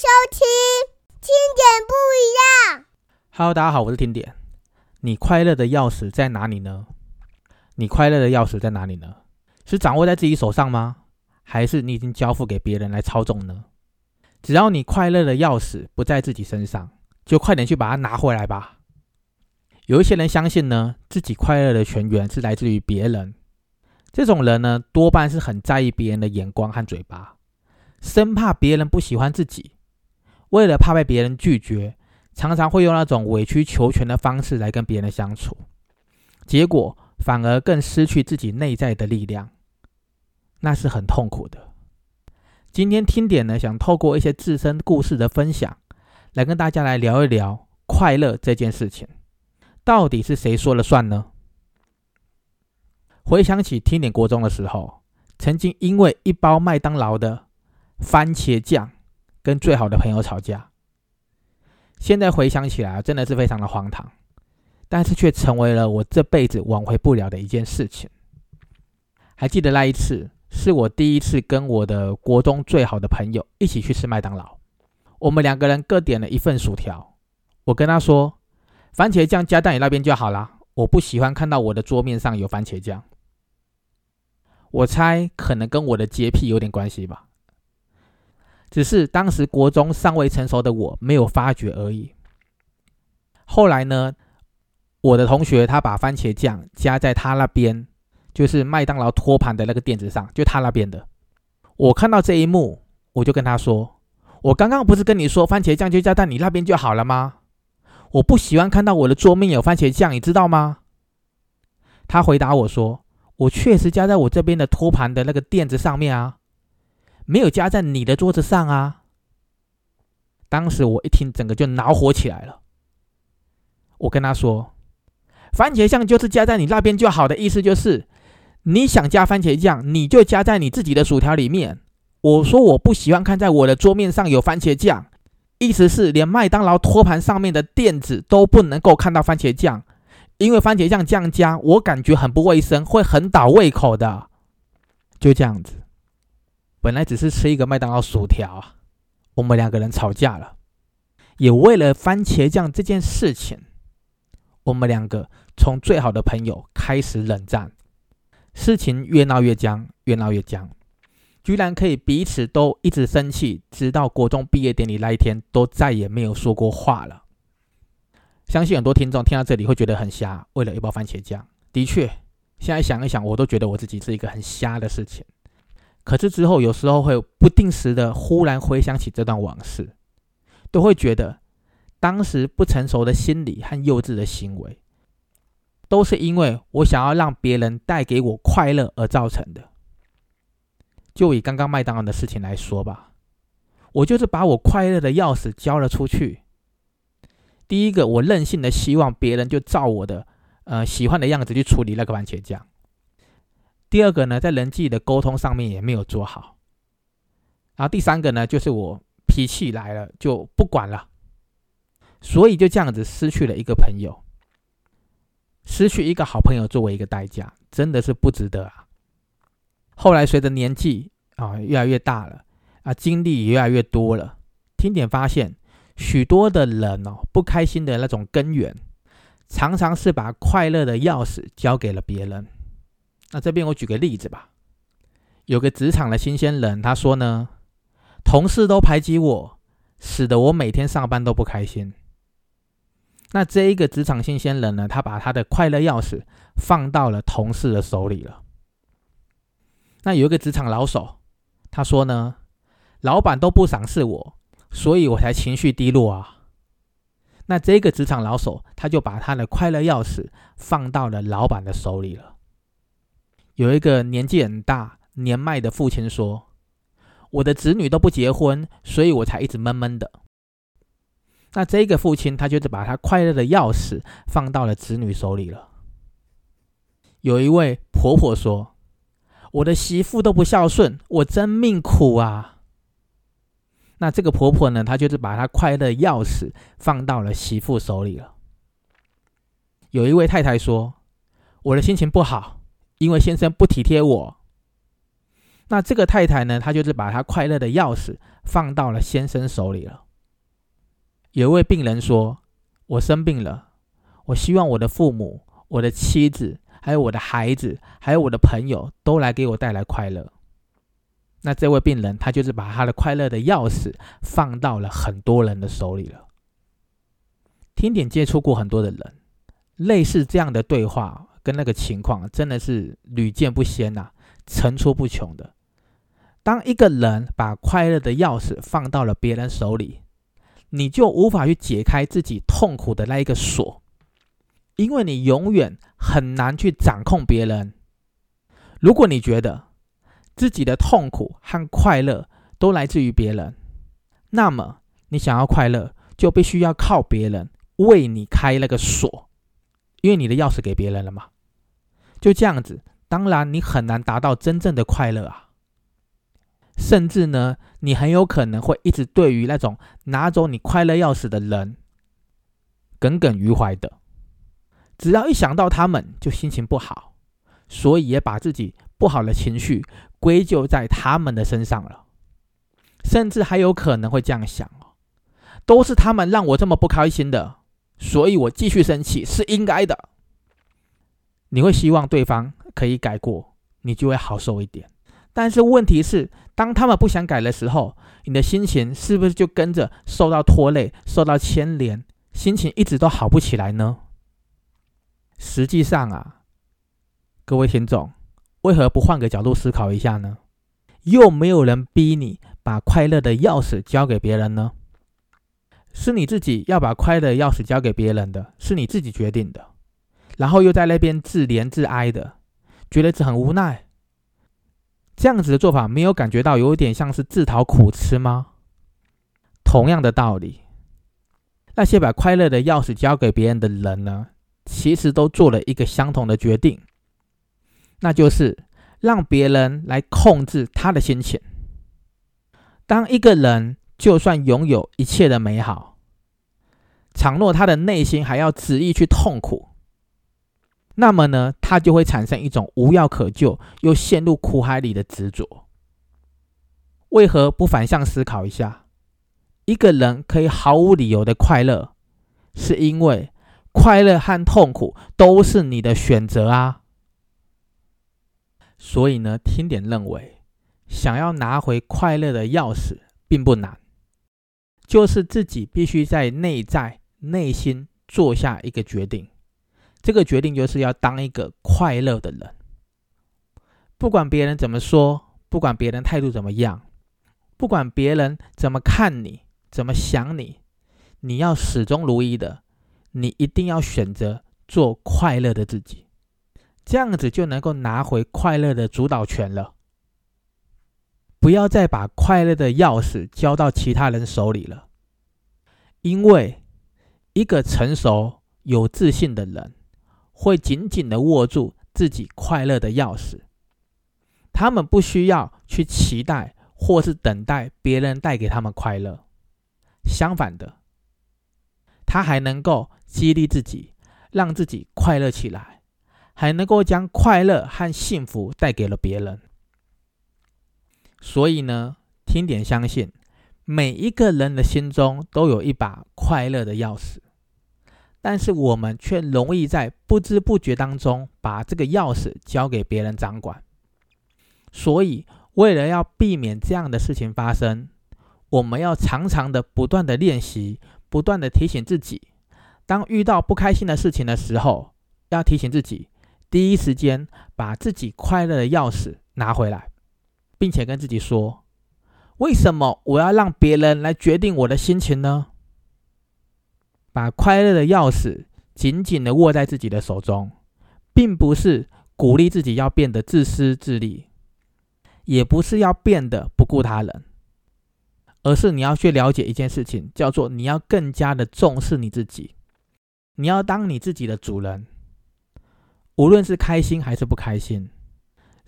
收听听点不一样。Hello，大家好，我是听点。你快乐的钥匙在哪里呢？你快乐的钥匙在哪里呢？是掌握在自己手上吗？还是你已经交付给别人来操纵呢？只要你快乐的钥匙不在自己身上，就快点去把它拿回来吧。有一些人相信呢，自己快乐的泉源是来自于别人。这种人呢，多半是很在意别人的眼光和嘴巴。生怕别人不喜欢自己，为了怕被别人拒绝，常常会用那种委曲求全的方式来跟别人相处，结果反而更失去自己内在的力量，那是很痛苦的。今天听点呢，想透过一些自身故事的分享，来跟大家来聊一聊快乐这件事情，到底是谁说了算呢？回想起听点国中的时候，曾经因为一包麦当劳的。番茄酱跟最好的朋友吵架，现在回想起来真的是非常的荒唐，但是却成为了我这辈子挽回不了的一件事情。还记得那一次，是我第一次跟我的国中最好的朋友一起去吃麦当劳，我们两个人各点了一份薯条，我跟他说，番茄酱加在你那边就好了，我不喜欢看到我的桌面上有番茄酱。我猜可能跟我的洁癖有点关系吧。只是当时国中尚未成熟的我没有发觉而已。后来呢，我的同学他把番茄酱加在他那边，就是麦当劳托盘的那个垫子上，就他那边的。我看到这一幕，我就跟他说：“我刚刚不是跟你说番茄酱就加在你那边就好了吗？我不喜欢看到我的桌面有番茄酱，你知道吗？”他回答我说：“我确实加在我这边的托盘的那个垫子上面啊。”没有加在你的桌子上啊！当时我一听，整个就恼火起来了。我跟他说：“番茄酱就是加在你那边就好的意思，就是你想加番茄酱，你就加在你自己的薯条里面。”我说：“我不喜欢看在我的桌面上有番茄酱，意思是连麦当劳托盘上面的垫子都不能够看到番茄酱，因为番茄酱酱加，我感觉很不卫生，会很倒胃口的。”就这样子。本来只是吃一个麦当劳薯条，我们两个人吵架了，也为了番茄酱这件事情，我们两个从最好的朋友开始冷战，事情越闹越僵，越闹越僵，居然可以彼此都一直生气，直到国中毕业典礼那一天，都再也没有说过话了。相信很多听众听到这里会觉得很瞎，为了一包番茄酱，的确，现在想一想，我都觉得我自己是一个很瞎的事情。可是之后，有时候会不定时的忽然回想起这段往事，都会觉得当时不成熟的心理和幼稚的行为，都是因为我想要让别人带给我快乐而造成的。就以刚刚麦当劳的事情来说吧，我就是把我快乐的钥匙交了出去。第一个，我任性的希望别人就照我的呃喜欢的样子去处理那个番茄酱。第二个呢，在人际的沟通上面也没有做好，然后第三个呢，就是我脾气来了就不管了，所以就这样子失去了一个朋友，失去一个好朋友作为一个代价，真的是不值得啊。后来随着年纪啊越来越大了啊，经历也越来越多了，听点发现，许多的人哦不开心的那种根源，常常是把快乐的钥匙交给了别人。那这边我举个例子吧，有个职场的新鲜人，他说呢，同事都排挤我，使得我每天上班都不开心。那这一个职场新鲜人呢，他把他的快乐钥匙放到了同事的手里了。那有一个职场老手，他说呢，老板都不赏识我，所以我才情绪低落啊。那这个职场老手，他就把他的快乐钥匙放到了老板的手里了。有一个年纪很大、年迈的父亲说：“我的子女都不结婚，所以我才一直闷闷的。”那这个父亲他就是把他快乐的钥匙放到了子女手里了。有一位婆婆说：“我的媳妇都不孝顺，我真命苦啊。”那这个婆婆呢，她就是把她快乐钥匙放到了媳妇手里了。有一位太太说：“我的心情不好。”因为先生不体贴我，那这个太太呢，她就是把她快乐的钥匙放到了先生手里了。有一位病人说：“我生病了，我希望我的父母、我的妻子、还有我的孩子、还有我的朋友都来给我带来快乐。”那这位病人他就是把他的快乐的钥匙放到了很多人的手里了。听点接触过很多的人，类似这样的对话跟那个情况，真的是屡见不鲜呐，层出不穷的。当一个人把快乐的钥匙放到了别人手里，你就无法去解开自己痛苦的那一个锁，因为你永远很难去掌控别人。如果你觉得自己的痛苦和快乐都来自于别人，那么你想要快乐，就必须要靠别人为你开那个锁，因为你的钥匙给别人了嘛。就这样子，当然你很难达到真正的快乐啊。甚至呢，你很有可能会一直对于那种拿走你快乐钥匙的人耿耿于怀的。只要一想到他们，就心情不好，所以也把自己不好的情绪归咎在他们的身上了。甚至还有可能会这样想哦，都是他们让我这么不开心的，所以我继续生气是应该的。你会希望对方可以改过，你就会好受一点。但是问题是，当他们不想改的时候，你的心情是不是就跟着受到拖累、受到牵连，心情一直都好不起来呢？实际上啊，各位听众，为何不换个角度思考一下呢？又没有人逼你把快乐的钥匙交给别人呢？是你自己要把快乐的钥匙交给别人的，是你自己决定的，然后又在那边自怜自哀的，觉得这很无奈。这样子的做法没有感觉到有点像是自讨苦吃吗？同样的道理，那些把快乐的钥匙交给别人的人呢，其实都做了一个相同的决定，那就是让别人来控制他的心情。当一个人就算拥有一切的美好，倘若他的内心还要执意去痛苦。那么呢，他就会产生一种无药可救又陷入苦海里的执着。为何不反向思考一下？一个人可以毫无理由的快乐，是因为快乐和痛苦都是你的选择啊。所以呢，听点认为，想要拿回快乐的钥匙并不难，就是自己必须在内在内心做下一个决定。这个决定就是要当一个快乐的人，不管别人怎么说，不管别人态度怎么样，不管别人怎么看你，怎么想你，你要始终如一的，你一定要选择做快乐的自己，这样子就能够拿回快乐的主导权了。不要再把快乐的钥匙交到其他人手里了，因为一个成熟有自信的人。会紧紧的握住自己快乐的钥匙，他们不需要去期待或是等待别人带给他们快乐，相反的，他还能够激励自己，让自己快乐起来，还能够将快乐和幸福带给了别人。所以呢，听点相信，每一个人的心中都有一把快乐的钥匙。但是我们却容易在不知不觉当中把这个钥匙交给别人掌管，所以为了要避免这样的事情发生，我们要常常的不断的练习，不断的提醒自己，当遇到不开心的事情的时候，要提醒自己，第一时间把自己快乐的钥匙拿回来，并且跟自己说：为什么我要让别人来决定我的心情呢？把快乐的钥匙紧紧的握在自己的手中，并不是鼓励自己要变得自私自利，也不是要变得不顾他人，而是你要去了解一件事情，叫做你要更加的重视你自己，你要当你自己的主人。无论是开心还是不开心，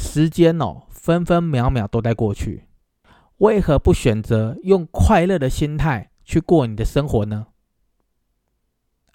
时间哦，分分秒秒都在过去，为何不选择用快乐的心态去过你的生活呢？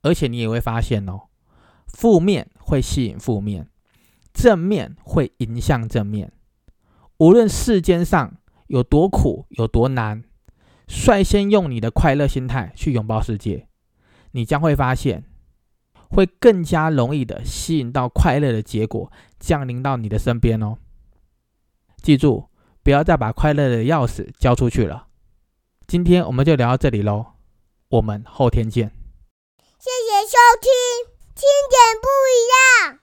而且你也会发现哦，负面会吸引负面，正面会迎向正面。无论世间上有多苦有多难，率先用你的快乐心态去拥抱世界，你将会发现，会更加容易的吸引到快乐的结果降临到你的身边哦。记住，不要再把快乐的钥匙交出去了。今天我们就聊到这里喽，我们后天见。谢谢收听，听点不一样。